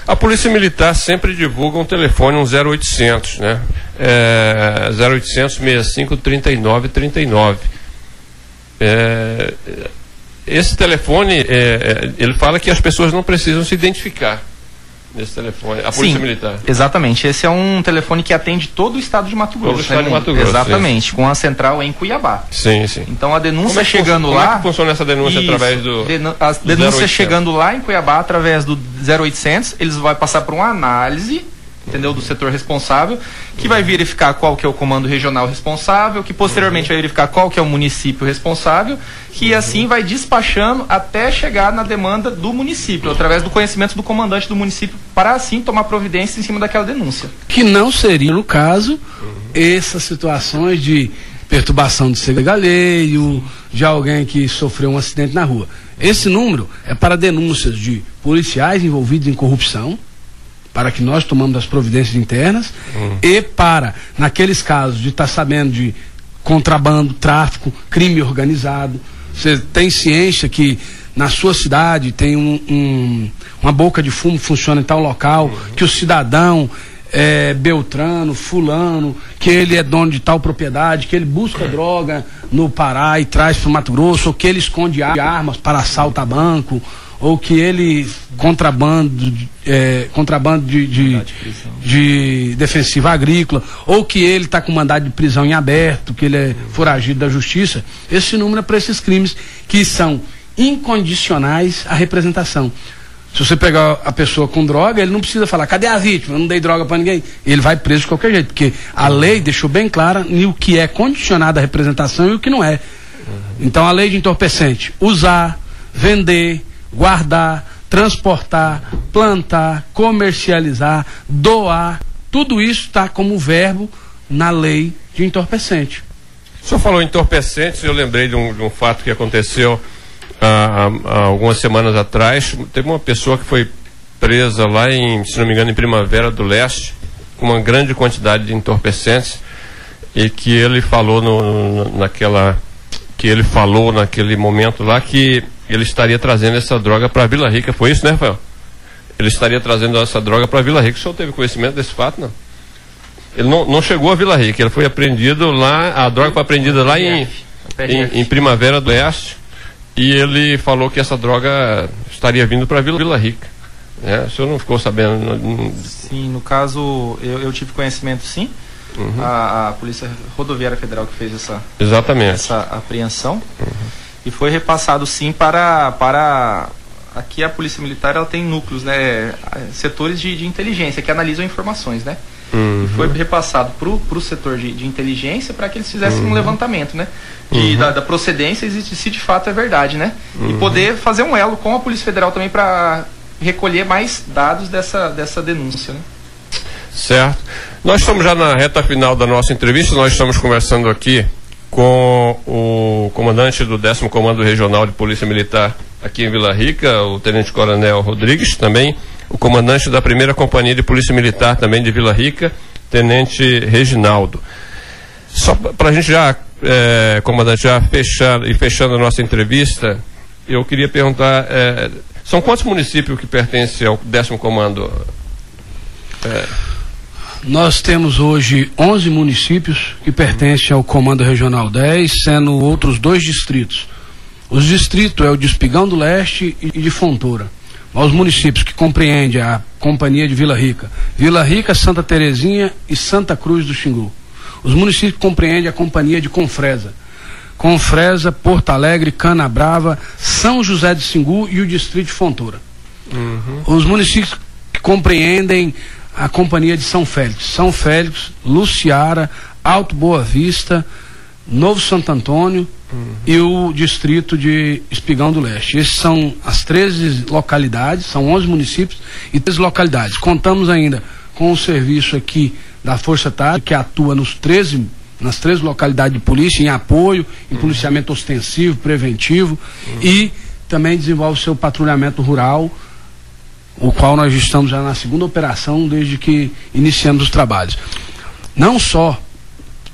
A Polícia Militar sempre divulga um telefone, um 0800, né? É, 0800 65 39 39. É, esse telefone, é, é, ele fala que as pessoas não precisam se identificar nesse telefone, a Polícia Sim, Militar. Exatamente, esse é um telefone que atende todo o estado de Mato Grosso. Todo o estado de Mato Grosso. Exatamente, com a central em Cuiabá. Sim, sim. Então a denúncia é chegando lá. Como é que funciona essa denúncia isso, através do. Denu a denúncia chegando lá em Cuiabá através do 0800, eles vão passar por uma análise entendeu? Do setor responsável, que vai verificar qual que é o comando regional responsável, que posteriormente vai verificar qual que é o município responsável, que assim vai despachando até chegar na demanda do município, através do conhecimento do comandante do município, para assim tomar providência em cima daquela denúncia. Que não seria, no caso, essas situações de perturbação de segurança alheio, de alguém que sofreu um acidente na rua. Esse número é para denúncias de policiais envolvidos em corrupção, para que nós tomamos as providências internas, uhum. e para, naqueles casos de estar tá sabendo de contrabando, tráfico, crime organizado. Você tem ciência que na sua cidade tem um, um, uma boca de fumo funciona em tal local, que o cidadão é, Beltrano, Fulano, que ele é dono de tal propriedade, que ele busca droga no Pará e traz para o Mato Grosso, ou que ele esconde armas para assalto a banco, ou que ele contrabando, é, contrabando de, de, de, defensiva agrícola, ou que ele está com mandado de prisão em aberto, que ele é foragido da justiça. Esse número é para esses crimes que são incondicionais à representação. Se você pegar a pessoa com droga, ele não precisa falar, cadê a vítima? Eu não dei droga para ninguém. Ele vai preso de qualquer jeito, porque a lei deixou bem clara o que é condicionado à representação e o que não é. Então a lei de entorpecente, usar, vender, guardar, transportar, plantar, comercializar, doar, tudo isso está como verbo na lei de entorpecente. O senhor falou entorpecentes, eu lembrei de um, de um fato que aconteceu há, há, algumas semanas atrás, teve uma pessoa que foi presa lá em, se não me engano, em Primavera do Leste, com uma grande quantidade de entorpecentes, e que ele falou no, naquela que ele falou naquele momento lá que ele estaria trazendo essa droga para Vila Rica. Foi isso, né, Rafael? Ele estaria trazendo essa droga para Vila Rica. O senhor teve conhecimento desse fato, não? Ele não, não chegou a Vila Rica, ele foi apreendido lá, a droga foi apreendida lá em, em, em Primavera do Oeste. E ele falou que essa droga estaria vindo para Vila, Vila Rica. É, o senhor não ficou sabendo? Sim, no caso, eu, eu tive conhecimento sim. Uhum. A, a, Polícia Rodoviária Federal que fez essa, Exatamente. essa apreensão. Uhum. E foi repassado sim para, para. Aqui a Polícia Militar ela tem núcleos, né? Setores de, de inteligência que analisam informações, né? Uhum. Foi repassado para o setor de, de inteligência para que eles fizessem uhum. um levantamento, né? De, uhum. da, da, procedência e se de fato é verdade, né? E uhum. poder fazer um elo com a Polícia Federal também para recolher mais dados dessa, dessa denúncia, né? Certo. Nós estamos já na reta final da nossa entrevista, nós estamos conversando aqui com o comandante do 10 Comando Regional de Polícia Militar aqui em Vila Rica, o Tenente Coronel Rodrigues, também o comandante da primeira companhia de polícia militar também de Vila Rica, Tenente Reginaldo. Só para a gente já, é, comandante, já fechar e fechando a nossa entrevista, eu queria perguntar, é, são quantos municípios que pertencem ao décimo comando? É. Nós temos hoje 11 municípios que pertencem ao Comando Regional 10, sendo outros dois distritos. Os distritos é o de Espigão do Leste e de Fontoura aos municípios que compreende a Companhia de Vila Rica, Vila Rica, Santa Terezinha e Santa Cruz do Xingu. Os municípios que compreende a Companhia de Confresa, Confresa, Porto Alegre, Canabrava, São José de Xingu e o Distrito de Fontoura. Uhum. Os municípios que compreendem a Companhia de São Félix, São Félix, Luciara, Alto Boa Vista, Novo Santo Antônio, uhum. e o distrito de Espigão do Leste. Esses são as 13 localidades, são 11 municípios e 13 localidades. Contamos ainda com o serviço aqui da Força Tática, que atua nos 13 nas três localidades de polícia, em apoio, em uhum. policiamento ostensivo, preventivo, uhum. e também desenvolve seu patrulhamento rural, o qual nós estamos já na segunda operação desde que iniciamos os trabalhos. Não só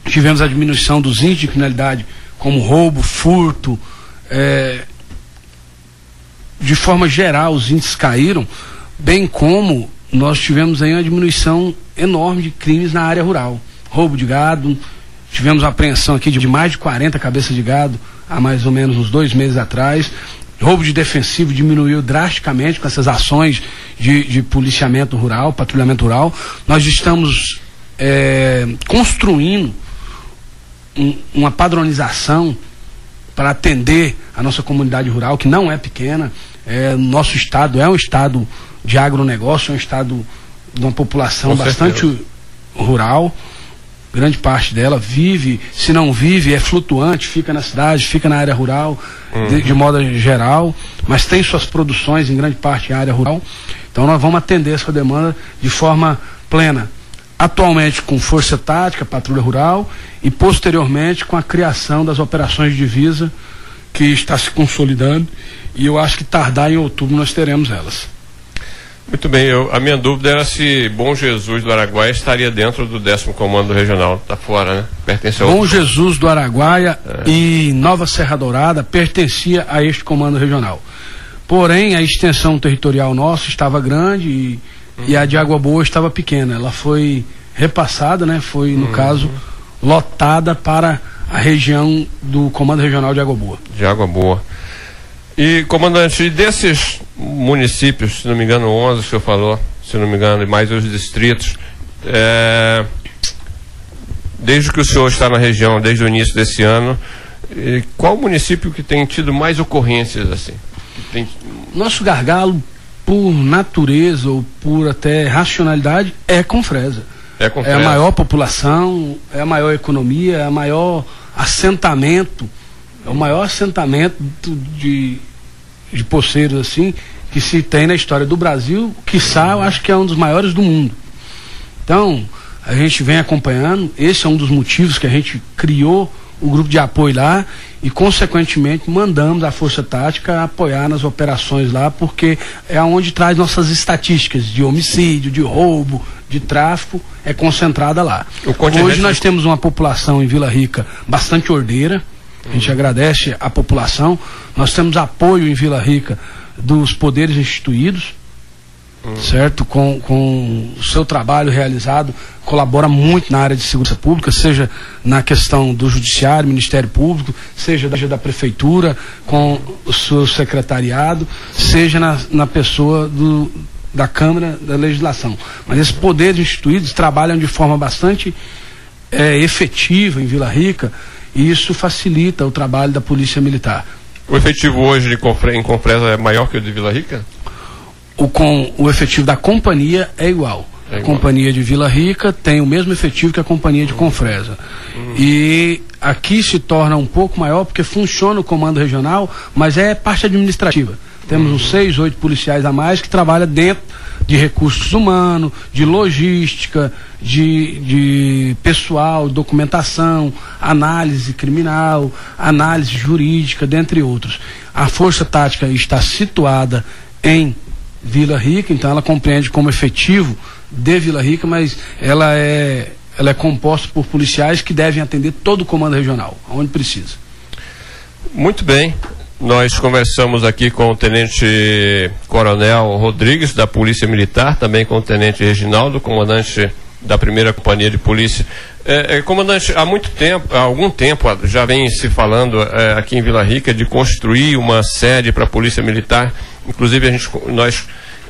tivemos a diminuição dos índices de criminalidade como roubo, furto, é, de forma geral os índices caíram, bem como nós tivemos aí uma diminuição enorme de crimes na área rural. Roubo de gado, tivemos apreensão aqui de mais de 40 cabeças de gado há mais ou menos uns dois meses atrás. Roubo de defensivo diminuiu drasticamente com essas ações de, de policiamento rural, patrulhamento rural. Nós estamos é, construindo um, uma padronização para atender a nossa comunidade rural, que não é pequena. É, nosso estado é um estado de agronegócio, é um estado de uma população Com bastante certeza. rural. Grande parte dela vive, se não vive, é flutuante, fica na cidade, fica na área rural, uhum. de, de modo geral, mas tem suas produções em grande parte em área rural. Então nós vamos atender essa demanda de forma plena atualmente com Força Tática, Patrulha Rural, e posteriormente com a criação das operações de divisa, que está se consolidando, e eu acho que tardar em outubro nós teremos elas. Muito bem, eu, a minha dúvida era se Bom Jesus do Araguaia estaria dentro do décimo comando regional, está fora, né? Pertence ao Bom. Jesus do Araguaia é. e Nova Serra Dourada pertencia a este comando regional. Porém, a extensão territorial nossa estava grande e e a de Água Boa estava pequena. Ela foi repassada, né? Foi, no uhum. caso, lotada para a região do Comando Regional de Água Boa. De Água Boa. E, comandante, desses municípios, se não me engano, 11 que o senhor falou, se não me engano, e mais os distritos, é, desde que o senhor está na região, desde o início desse ano, qual município que tem tido mais ocorrências assim? Tem... Nosso gargalo por natureza ou por até racionalidade, é Confresa. É, Confresa. é a maior população, é a maior economia, é a maior assentamento, é o maior assentamento de, de poceiros assim que se tem na história do Brasil, que eu acho que é um dos maiores do mundo. Então, a gente vem acompanhando, esse é um dos motivos que a gente criou o grupo de apoio lá e, consequentemente, mandamos a Força Tática apoiar nas operações lá, porque é onde traz nossas estatísticas de homicídio, de roubo, de tráfico, é concentrada lá. Hoje nós temos uma população em Vila Rica bastante ordeira, a gente agradece a população, nós temos apoio em Vila Rica dos poderes instituídos, certo? Com, com o seu trabalho realizado, colabora muito na área de segurança pública, seja na questão do judiciário, Ministério Público, seja da, da prefeitura, com o seu secretariado, seja na, na pessoa do, da Câmara da Legislação. Mas esses poderes instituídos trabalham de forma bastante é, efetiva em Vila Rica e isso facilita o trabalho da Polícia Militar. O efetivo hoje de Confre, em Confresa é maior que o de Vila Rica? o, com, o efetivo da companhia é igual. É. A companhia de Vila Rica tem o mesmo efetivo que a companhia de Confresa. Uhum. E aqui se torna um pouco maior porque funciona o comando regional, mas é parte administrativa. Temos uns seis, oito policiais a mais que trabalham dentro de recursos humanos, de logística, de, de pessoal, documentação, análise criminal, análise jurídica, dentre outros. A Força Tática está situada em Vila Rica, então ela compreende como efetivo de Vila Rica, mas ela é, ela é composta por policiais que devem atender todo o comando regional, onde precisa. Muito bem. Nós conversamos aqui com o Tenente Coronel Rodrigues, da Polícia Militar, também com o Tenente Reginaldo, comandante da primeira companhia de polícia. É, é, comandante, há muito tempo, há algum tempo já vem se falando é, aqui em Vila Rica de construir uma sede para a Polícia Militar Inclusive, a gente, nós,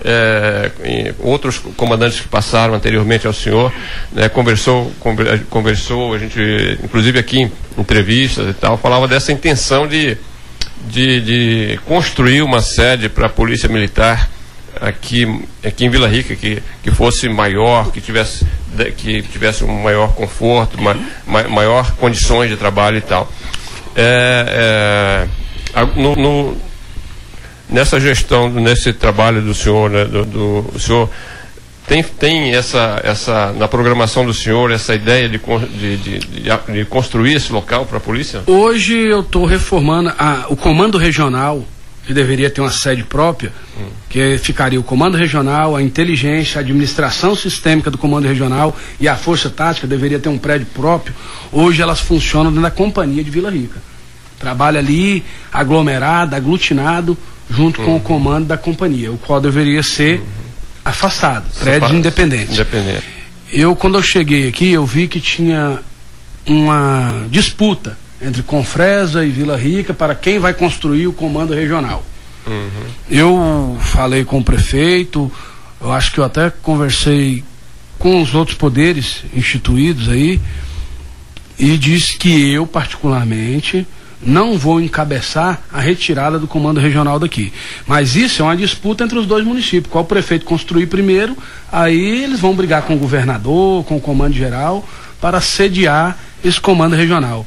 é, outros comandantes que passaram anteriormente ao senhor, né, conversou, conversou, a gente, inclusive aqui em entrevistas e tal, falava dessa intenção de, de, de construir uma sede para a Polícia Militar aqui, aqui em Vila Rica que, que fosse maior, que tivesse, que tivesse um maior conforto, maior condições de trabalho e tal. É, é, no, no nessa gestão, nesse trabalho do senhor, né, do, do senhor tem, tem essa, essa, na programação do senhor, essa ideia de, de, de, de construir esse local para a polícia? Hoje eu estou reformando a, o comando regional, que deveria ter uma sede própria, hum. que ficaria o comando regional, a inteligência, a administração sistêmica do comando regional e a força tática deveria ter um prédio próprio. Hoje elas funcionam dentro da companhia de Vila Rica. Trabalha ali, aglomerado, aglutinado, junto uhum. com o comando da companhia, o qual deveria ser uhum. Afastado, prédio independente. independente. Eu, quando eu cheguei aqui, eu vi que tinha uma disputa entre Confresa e Vila Rica para quem vai construir o comando regional. Uhum. Eu falei com o prefeito, eu acho que eu até conversei com os outros poderes instituídos aí, e disse que eu, particularmente, não vou encabeçar a retirada do comando regional daqui. Mas isso é uma disputa entre os dois municípios. Qual prefeito construir primeiro, aí eles vão brigar com o governador, com o comando geral, para sediar esse comando regional.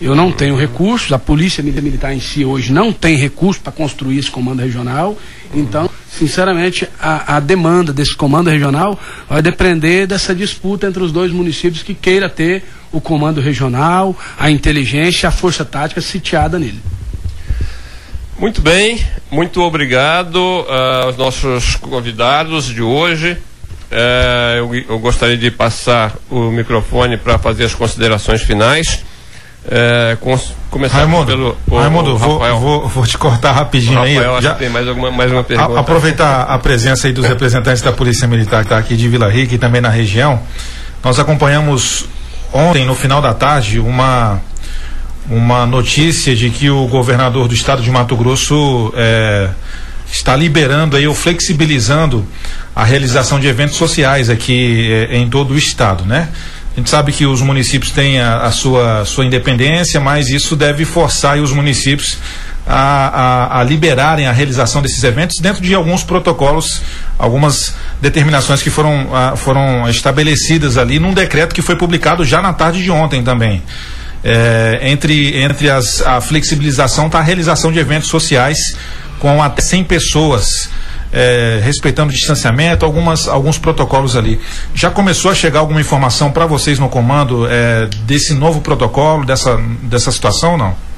Eu não tenho recursos, a Polícia Militar em si hoje não tem recursos para construir esse comando regional. Então, sinceramente, a, a, demanda desse comando regional vai depender dessa disputa entre os dois municípios que queira ter o comando regional, a inteligência, a força tática sitiada nele. Muito bem, muito obrigado uh, aos nossos convidados de hoje. Uh, eu, eu gostaria de passar o microfone para fazer as considerações finais. É, começar Raimundo, pelo o, Raimundo, o vou, vou, vou, te cortar rapidinho Rafael, aí. Acho já, que tem mais, alguma, mais uma pergunta. A, aproveitar a presença aí dos representantes da Polícia Militar que está aqui de Vila Rica e também na região. Nós acompanhamos ontem, no final da tarde, uma, uma notícia de que o governador do estado de Mato Grosso é, está liberando aí ou flexibilizando a realização de eventos sociais aqui é, em todo o estado, né? A gente sabe que os municípios têm a, a sua, sua independência, mas isso deve forçar os municípios a, a, a, liberarem a realização desses eventos dentro de alguns protocolos, algumas determinações que foram, foram estabelecidas ali num decreto que foi publicado já na tarde de ontem também. É, entre entre as, a flexibilização está a realização de eventos sociais com até 100 pessoas é, respeitando o distanciamento, algumas, alguns protocolos ali. Já começou a chegar alguma informação para vocês no comando é, desse novo protocolo, dessa, dessa situação ou não?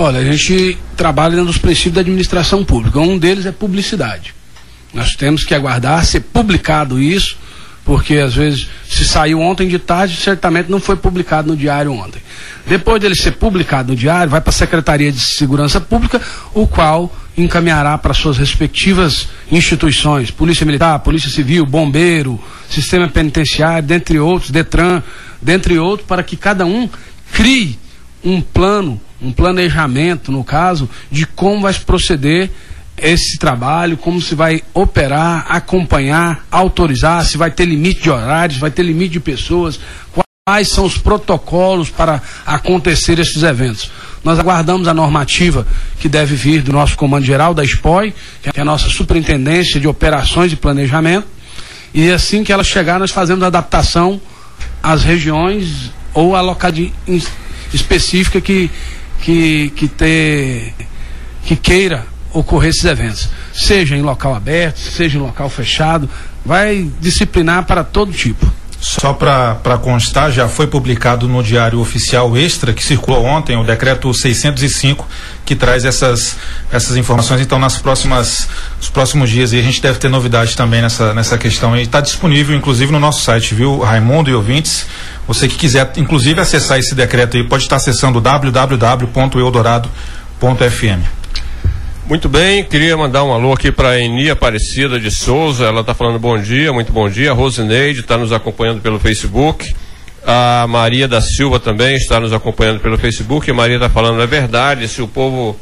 Olha, a gente trabalha dentro dos princípios da administração pública. Um deles é publicidade. Nós temos que aguardar ser publicado isso, porque às vezes se saiu ontem de tarde, certamente não foi publicado no diário ontem. Depois dele ser publicado no diário, vai para a Secretaria de Segurança Pública, o qual encaminhará para suas respectivas instituições, Polícia Militar, Polícia Civil, Bombeiro, Sistema Penitenciário, dentre outros, Detran, dentre outros, para que cada um crie um plano, um planejamento, no caso, de como vai se proceder esse trabalho, como se vai operar, acompanhar, autorizar, se vai ter limite de horários, vai ter limite de pessoas, quais são os protocolos para acontecer esses eventos. Nós aguardamos a normativa que deve vir do nosso comando geral, da SPOI, que é a nossa superintendência de operações e planejamento. E assim que ela chegar, nós fazemos adaptação às regiões ou à localidade específica que, que, que, ter, que queira ocorrer esses eventos. Seja em local aberto, seja em local fechado, vai disciplinar para todo tipo. Só para constar, já foi publicado no Diário Oficial Extra, que circulou ontem, o decreto 605, que traz essas, essas informações. Então, nas próximas, nos próximos dias, e a gente deve ter novidades também nessa, nessa questão. E está disponível, inclusive, no nosso site, viu, Raimundo e ouvintes? Você que quiser, inclusive, acessar esse decreto aí, pode estar acessando www.eldorado.fm. Muito bem, queria mandar um alô aqui para a Eni Aparecida de Souza, ela está falando bom dia, muito bom dia. A Rosineide está nos acompanhando pelo Facebook. A Maria da Silva também está nos acompanhando pelo Facebook. A Maria está falando, é verdade, se o povo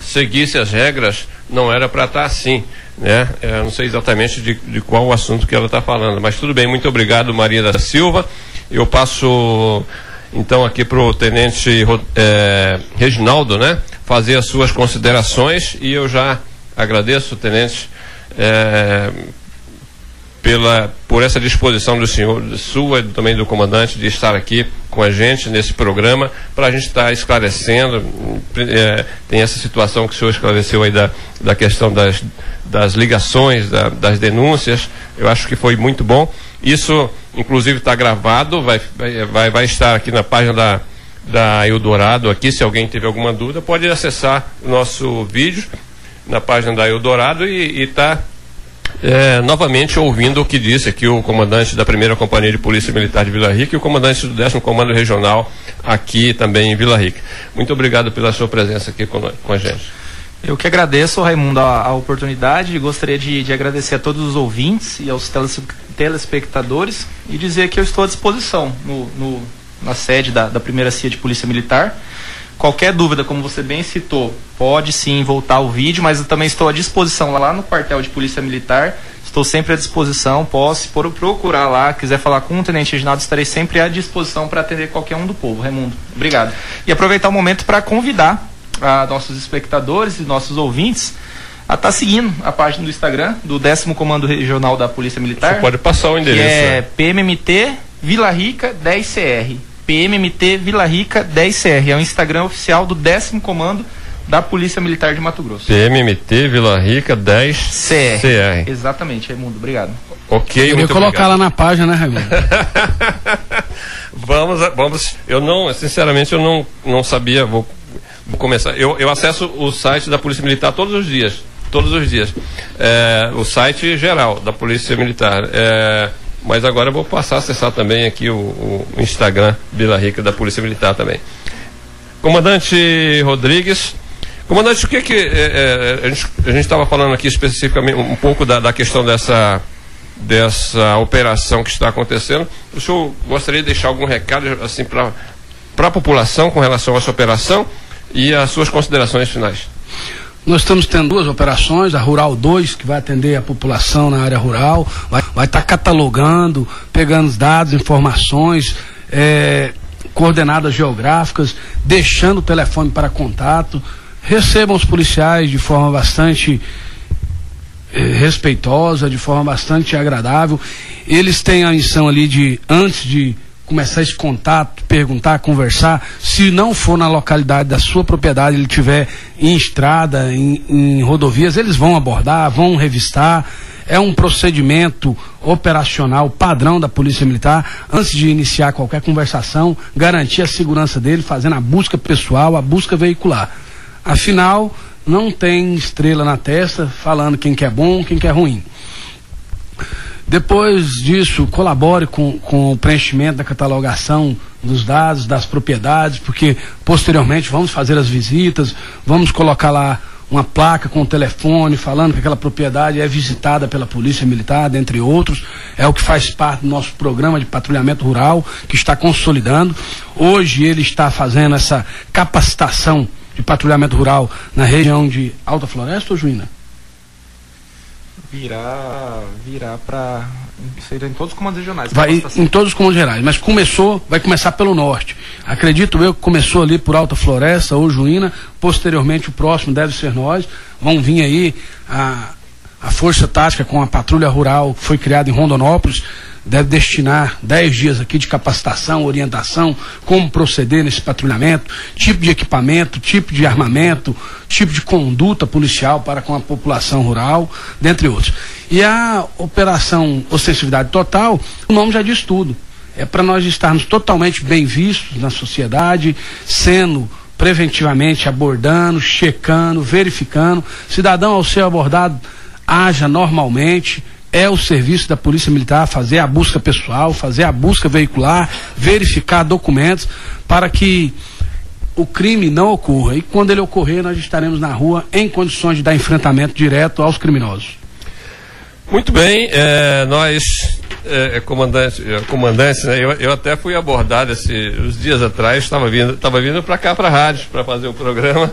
seguisse as regras, não era para estar tá assim. Né? Eu não sei exatamente de, de qual o assunto que ela está falando, mas tudo bem, muito obrigado, Maria da Silva. Eu passo então aqui para o tenente é, Reginaldo, né? Fazer as suas considerações e eu já agradeço, tenente, é, pela, por essa disposição do senhor, sua e também do comandante, de estar aqui com a gente nesse programa, para a gente estar esclarecendo. É, tem essa situação que o senhor esclareceu aí da, da questão das, das ligações, da, das denúncias. Eu acho que foi muito bom. Isso, inclusive, está gravado, vai, vai, vai estar aqui na página da, da Eldorado. Aqui, se alguém tiver alguma dúvida, pode acessar o nosso vídeo na página da Eldorado e está é, novamente ouvindo o que disse aqui o comandante da primeira companhia de polícia militar de Vila Rica e o comandante do décimo comando regional aqui também em Vila Rica. Muito obrigado pela sua presença aqui com, com a gente. Eu que agradeço, Raimundo, a, a oportunidade gostaria de, de, agradecer a todos os ouvintes e aos telespectadores e dizer que eu estou à disposição no, no, na sede da, da primeira CIA de Polícia Militar. Qualquer dúvida, como você bem citou, pode sim voltar ao vídeo, mas eu também estou à disposição lá no quartel de Polícia Militar. Estou sempre à disposição, posso por procurar lá, quiser falar com o Tenente Reginaldo, estarei sempre à disposição para atender qualquer um do povo. Raimundo, obrigado. E aproveitar o momento para convidar a nossos espectadores e nossos ouvintes a estar tá seguindo a página do Instagram do 10 Comando Regional da Polícia Militar. Você pode passar o endereço. Que é né? PMMT Vila Rica 10CR. PMMT Vila Rica 10CR. É o Instagram oficial do 10 Comando da Polícia Militar de Mato Grosso. PMMT Vila Rica 10 CR. Exatamente, Raimundo, obrigado. Ok, Eu colocar obrigado. lá na página, né, Raimundo? vamos, vamos. Eu não, sinceramente, eu não, não sabia. Vou começar. Eu, eu acesso o site da Polícia Militar todos os dias. Todos os dias. É, o site geral da Polícia Militar. É, mas agora eu vou passar a acessar também aqui o, o Instagram Vila Rica da Polícia Militar também. Comandante Rodrigues, Comandante, o que que é, é, a gente estava falando aqui especificamente um pouco da, da questão dessa dessa operação que está acontecendo. O senhor gostaria de deixar algum recado assim para para a população com relação a essa operação e as suas considerações finais? Nós estamos tendo duas operações, a Rural 2, que vai atender a população na área rural, vai estar tá catalogando, pegando os dados, informações, é, coordenadas geográficas, deixando o telefone para contato recebam os policiais de forma bastante eh, respeitosa, de forma bastante agradável. Eles têm a missão ali de, antes de começar esse contato, perguntar, conversar, se não for na localidade da sua propriedade, ele tiver em estrada, em, em rodovias, eles vão abordar, vão revistar. É um procedimento operacional padrão da Polícia Militar, antes de iniciar qualquer conversação, garantir a segurança dele, fazendo a busca pessoal, a busca veicular. Afinal, não tem estrela na testa falando quem que é bom, quem que é ruim. Depois disso, colabore com, com o preenchimento da catalogação dos dados, das propriedades, porque posteriormente vamos fazer as visitas, vamos colocar lá uma placa com o telefone falando que aquela propriedade é visitada pela Polícia Militar, dentre outros. É o que faz parte do nosso programa de patrulhamento rural, que está consolidando. Hoje ele está fazendo essa capacitação de patrulhamento rural na região de Alta Floresta ou Juína? Virá, virá para ser em todos os comandos regionais. Vai em todos os comandos regionais, mas começou, vai começar pelo norte. Acredito eu que começou ali por Alta Floresta ou Juína, posteriormente o próximo deve ser nós. Vão vir aí a, a Força Tática com a Patrulha Rural, que foi criada em Rondonópolis, deve destinar 10 dias aqui de capacitação, orientação, como proceder nesse patrulhamento, tipo de equipamento, tipo de armamento, tipo de conduta policial para com a população rural, dentre outros. E a operação Ostensividade Total, o nome já diz tudo. É para nós estarmos totalmente bem vistos na sociedade, sendo preventivamente abordando, checando, verificando. Cidadão, ao ser abordado, haja normalmente, é o serviço da Polícia Militar fazer a busca pessoal, fazer a busca veicular, verificar documentos para que o crime não ocorra. E quando ele ocorrer, nós estaremos na rua em condições de dar enfrentamento direto aos criminosos. Muito bem, é, nós, é, comandante, é, comandante né, eu, eu, até fui abordado esse, uns dias atrás, estava vindo, tava vindo para cá, para a rádio, para fazer o programa,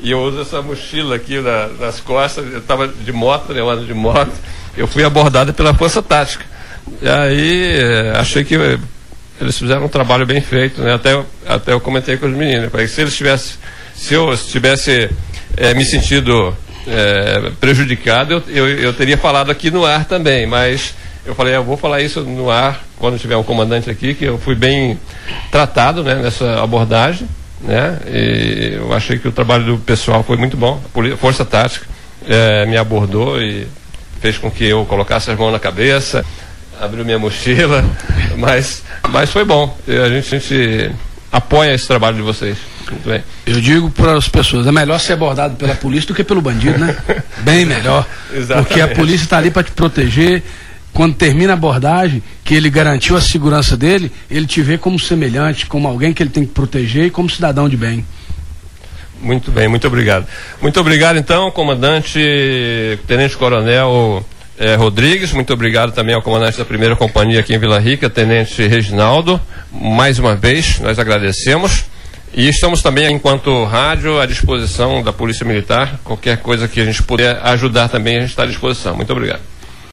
e eu uso essa mochila aqui na, nas costas, eu estava de moto, né, eu ando de moto, eu fui abordado pela Força Tática. E aí eh, achei que eh, eles fizeram um trabalho bem feito, né? Até, até eu comentei com os meninos, que se eles tivessem, se eu tivesse é, me sentido é, prejudicado, eu, eu, eu, teria falado aqui no ar também, mas eu falei, eu vou falar isso no ar quando tiver um comandante aqui, que eu fui bem tratado né, nessa abordagem, né? E eu achei que o trabalho do pessoal foi muito bom, a Força Tática é, me abordou e fez com que eu colocasse as mãos na cabeça, abriu minha mochila, mas, mas foi bom. A gente, a gente apoia esse trabalho de vocês. Muito bem. Eu digo para as pessoas, é melhor ser abordado pela polícia do que pelo bandido, né? Bem melhor. Exatamente. Porque a polícia está ali para te proteger. Quando termina a abordagem, que ele garantiu a segurança dele, ele te vê como semelhante, como alguém que ele tem que proteger e como cidadão de bem. Muito bem, muito obrigado. Muito obrigado, então, comandante, tenente coronel eh, Rodrigues. Muito obrigado também ao comandante da primeira companhia aqui em Vila Rica, tenente Reginaldo. Mais uma vez, nós agradecemos. E estamos também, enquanto rádio, à disposição da Polícia Militar. Qualquer coisa que a gente puder ajudar também, a gente está à disposição. Muito obrigado.